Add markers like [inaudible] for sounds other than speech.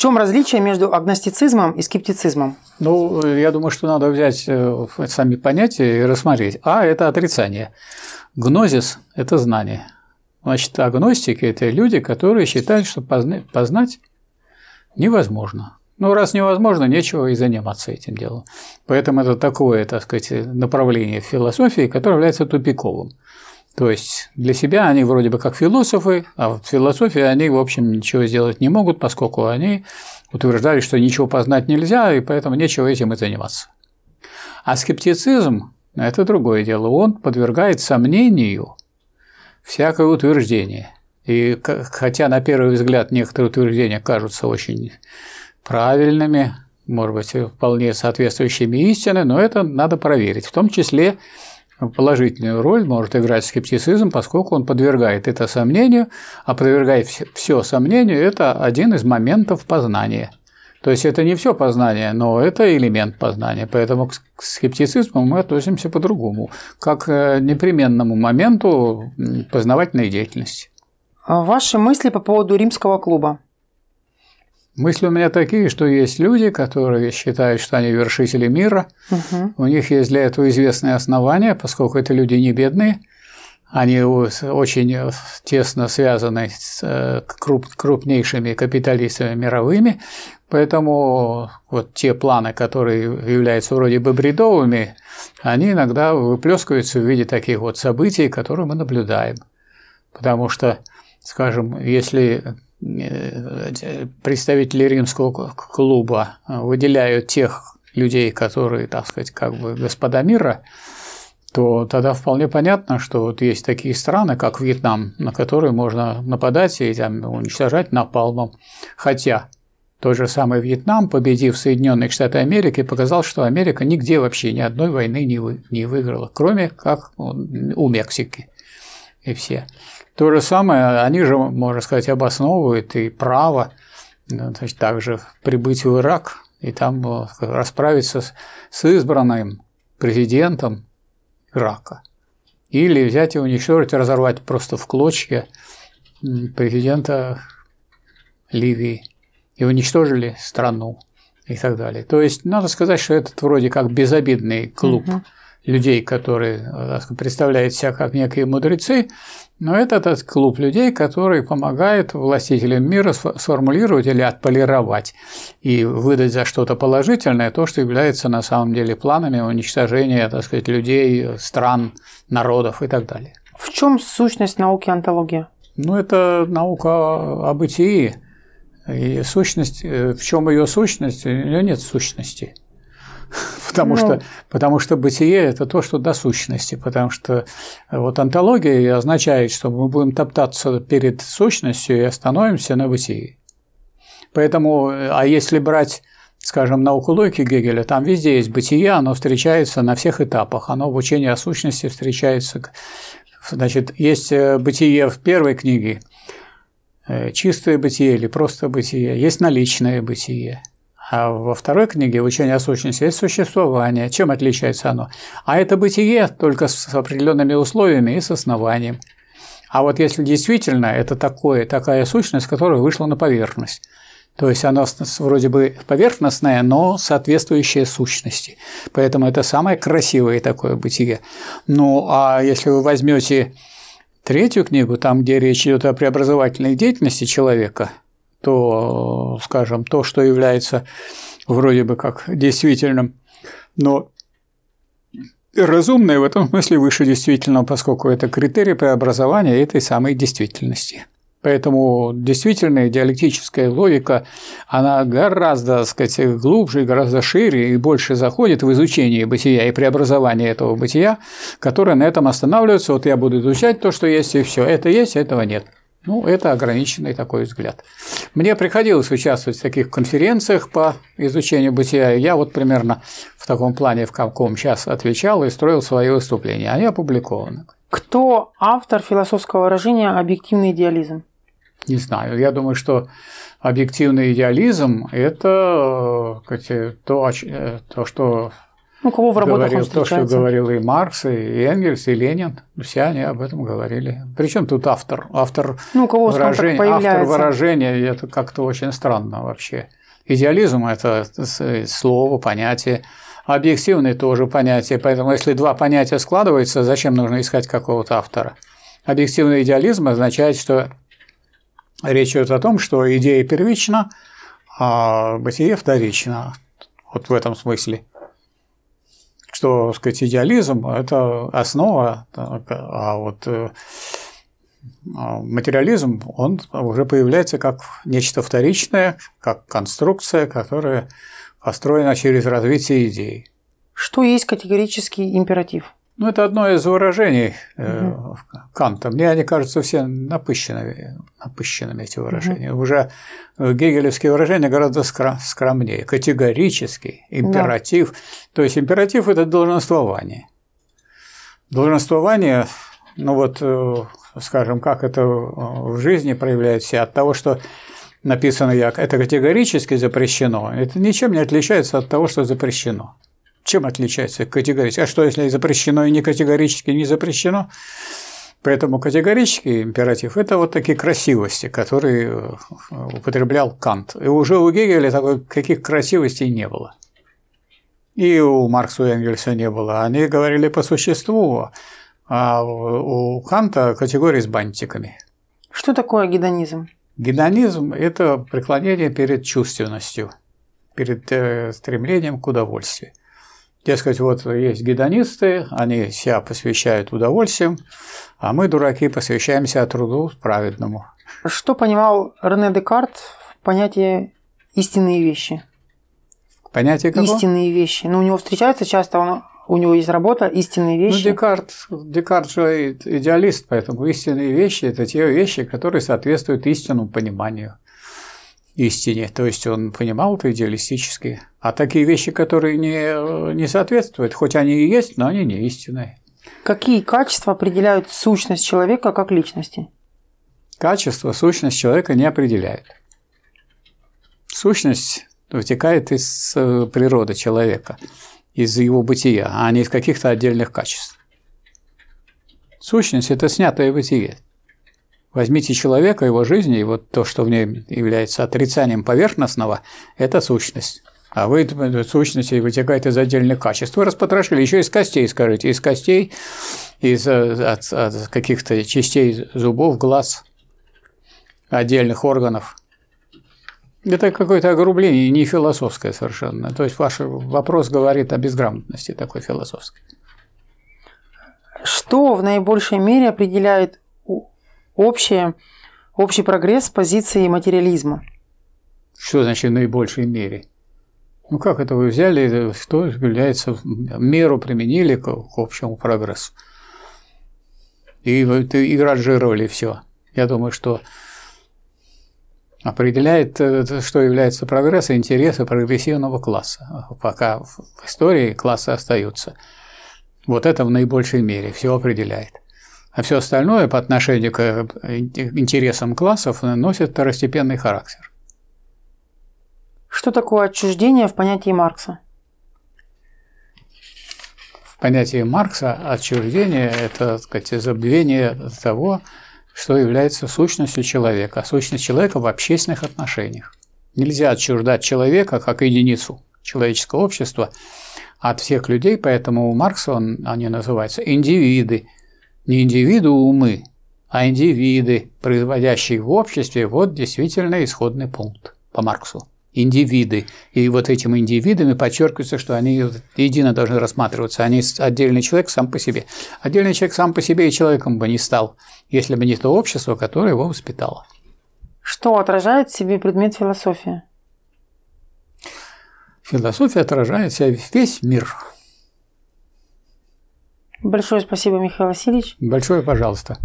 чем различие между агностицизмом и скептицизмом? Ну, я думаю, что надо взять э, сами понятия и рассмотреть. А – это отрицание. Гнозис – это знание. Значит, агностики – это люди, которые считают, что познать невозможно. Ну, раз невозможно, нечего и заниматься этим делом. Поэтому это такое, так сказать, направление в философии, которое является тупиковым. То есть для себя они вроде бы как философы, а в философии они, в общем, ничего сделать не могут, поскольку они утверждали, что ничего познать нельзя, и поэтому нечего этим и заниматься. А скептицизм – это другое дело. Он подвергает сомнению всякое утверждение. И хотя на первый взгляд некоторые утверждения кажутся очень правильными, может быть, вполне соответствующими истине, но это надо проверить. В том числе положительную роль может играть скептицизм, поскольку он подвергает это сомнению, а подвергает все сомнению – это один из моментов познания. То есть это не все познание, но это элемент познания. Поэтому к скептицизму мы относимся по-другому, как к непременному моменту познавательной деятельности. Ваши мысли по поводу римского клуба? Мысли у меня такие, что есть люди, которые считают, что они вершители мира. Угу. У них есть для этого известные основания, поскольку это люди не бедные. Они очень тесно связаны с э, крупнейшими капиталистами мировыми, поэтому вот те планы, которые являются вроде бы бредовыми, они иногда выплескиваются в виде таких вот событий, которые мы наблюдаем. Потому что, скажем, если Э, представители римского клуба выделяют тех людей, которые, так сказать, как бы господа мира, то тогда вполне понятно, что вот есть такие страны, как Вьетнам, на которые можно нападать и там, уничтожать напалмом. Хотя тот же самый Вьетнам, победив Соединенные Штаты Америки, показал, что Америка нигде вообще ни одной войны не, вы, не выиграла, кроме как у Мексики и все. То же самое, они же, можно сказать, обосновывают и право значит, также прибыть в Ирак и там э, расправиться с, с избранным президентом Ирака. Или взять и уничтожить, разорвать просто в клочья президента Ливии и уничтожили страну и так далее. То есть надо сказать, что этот вроде как безобидный клуб угу. Людей, которые э, представляют себя как некие мудрецы, но это тот клуб людей, который помогает властителям мира сформулировать или отполировать и выдать за что-то положительное то, что является на самом деле планами уничтожения, так сказать, людей, стран, народов и так далее. В чем сущность науки антология? Ну, это наука о бытии. И сущность, э, в чем ее сущность? У нее нет сущности. [laughs] потому, ну, что, потому что бытие – это то, что до сущности, потому что вот антология означает, что мы будем топтаться перед сущностью и остановимся на бытии. Поэтому, а если брать скажем, науку логики Гегеля, там везде есть бытие, оно встречается на всех этапах, оно в учении о сущности встречается. Значит, есть э, бытие в первой книге, э, чистое бытие или просто бытие, есть наличное бытие, а во второй книге «Учение о сущности» есть существование. Чем отличается оно? А это бытие только с определенными условиями и с основанием. А вот если действительно это такое, такая сущность, которая вышла на поверхность, то есть она вроде бы поверхностная, но соответствующая сущности. Поэтому это самое красивое такое бытие. Ну, а если вы возьмете третью книгу, там, где речь идет о преобразовательной деятельности человека – то, скажем, то, что является вроде бы как действительным, но разумное в этом смысле выше действительного, поскольку это критерий преобразования этой самой действительности. Поэтому действительная диалектическая логика, она гораздо, так сказать, глубже, гораздо шире и больше заходит в изучение бытия и преобразование этого бытия, которое на этом останавливается. Вот я буду изучать то, что есть, и все. Это есть, этого нет. Ну, это ограниченный такой взгляд. Мне приходилось участвовать в таких конференциях по изучению бытия. Я вот примерно в таком плане, в каком сейчас отвечал и строил свои выступления. Они опубликованы. Кто автор философского выражения «объективный идеализм»? Не знаю. Я думаю, что объективный идеализм – это то, то, что Ну, кого в работах говорил он то, что говорил и Маркс, и Энгельс, и Ленин. Все они об этом говорили. Причем тут автор? Автор Ну, кого выражения, автор выражения это как-то очень странно вообще. Идеализм – это слово, понятие. Объективный тоже понятие. Поэтому, если два понятия складываются, зачем нужно искать какого-то автора? Объективный идеализм означает, что речь идет о том, что идея первична, а бытие вторично. Вот в этом смысле. Что, так сказать, идеализм – это основа, а вот э, а материализм, он уже появляется как нечто вторичное, как конструкция, которая построена через развитие идей. Что есть категорический императив? Ну, это одно из выражений э, Канта. Мне они кажутся все напыщенными, напыщенными эти выражения. Уже э, гегелевские выражения гораздо скромнее. Категорический, императив. То есть императив – это долженствование. Долженствование, ну вот, э, скажем, как это в жизни проявляется от того, что написано «як», это категорически запрещено, это ничем не отличается от того, что запрещено. Чем отличается категорически? А что, если запрещено и не категорически не запрещено? Поэтому категорический императив – это вот такие красивости, которые э, употреблял Кант. И уже у Гегеля такой, каких красивостей не было. И у Маркса и Энгельса не было. Они говорили по существу, а у Канта категории с бантиками. Что такое гедонизм? Гедонизм – это преклонение перед чувственностью, перед э, стремлением к удовольствию. Дескать, вот есть гедонисты, они себя посвящают удовольствиям, а мы, дураки, посвящаемся труду праведному. Что понимал Рене Декарт в понятии истинные вещи? Понятие какое? Истинные вещи. Ну, у него встречается часто, он, у него есть работа «Истинные Ну, вещи». Декарт, Декарт же идеалист, поэтому истинные вещи – это те вещи, которые соответствуют истинному пониманию истине. То есть он понимал это идеалистически. А такие вещи, которые не, не соответствуют, хоть они и есть, но они не истинные. Какие качества определяют сущность человека как личности? Качество, сущность человека не определяет. Сущность вытекает из природы человека, из его бытия, а не из каких-то отдельных качеств. Сущность – это снятое бытие. Возьмите человека, его жизнь, и вот то, что в ней является отрицанием поверхностного, это сущность. А вы сущности вытекает из отдельных качеств. Вы распотрошили еще из костей, скажите, из костей, из от, от каких-то частей зубов, глаз, отдельных органов. Это какое-то огрубление, не философское совершенно. То есть ваш вопрос говорит о безграмотности такой философской. Что в наибольшей мере определяет общее, общий прогресс позиции материализма? Что значит в наибольшей мере? Ну как это вы взяли, что является меру применили к, к общему прогрессу? И, и ранжировали все. Я думаю, что определяет, что является прогрессом, интересы прогрессивного класса. Пока в истории классы остаются. Вот это в наибольшей мере все определяет. А все остальное по отношению к интересам классов носит второстепенный характер. Что такое отчуждение в понятии Маркса? В понятии Маркса отчуждение – это так сказать, забвение того, что является сущностью человека, а сущность человека в общественных отношениях. Нельзя отчуждать человека как единицу человеческого общества от всех людей, поэтому у Маркса он, они называются индивиды, не индивидуумы, а индивиды, производящие в обществе, вот действительно исходный пункт по Марксу. Индивиды. И вот этими индивидами подчеркивается, что они едино должны рассматриваться, они отдельный человек сам по себе. Отдельный человек сам по себе и человеком бы не стал, если бы не то общество, которое его воспитало. Что отражает в себе предмет философия? Философия отражает в себя весь мир. Большое спасибо, Михаил Васильевич. Большое пожалуйста.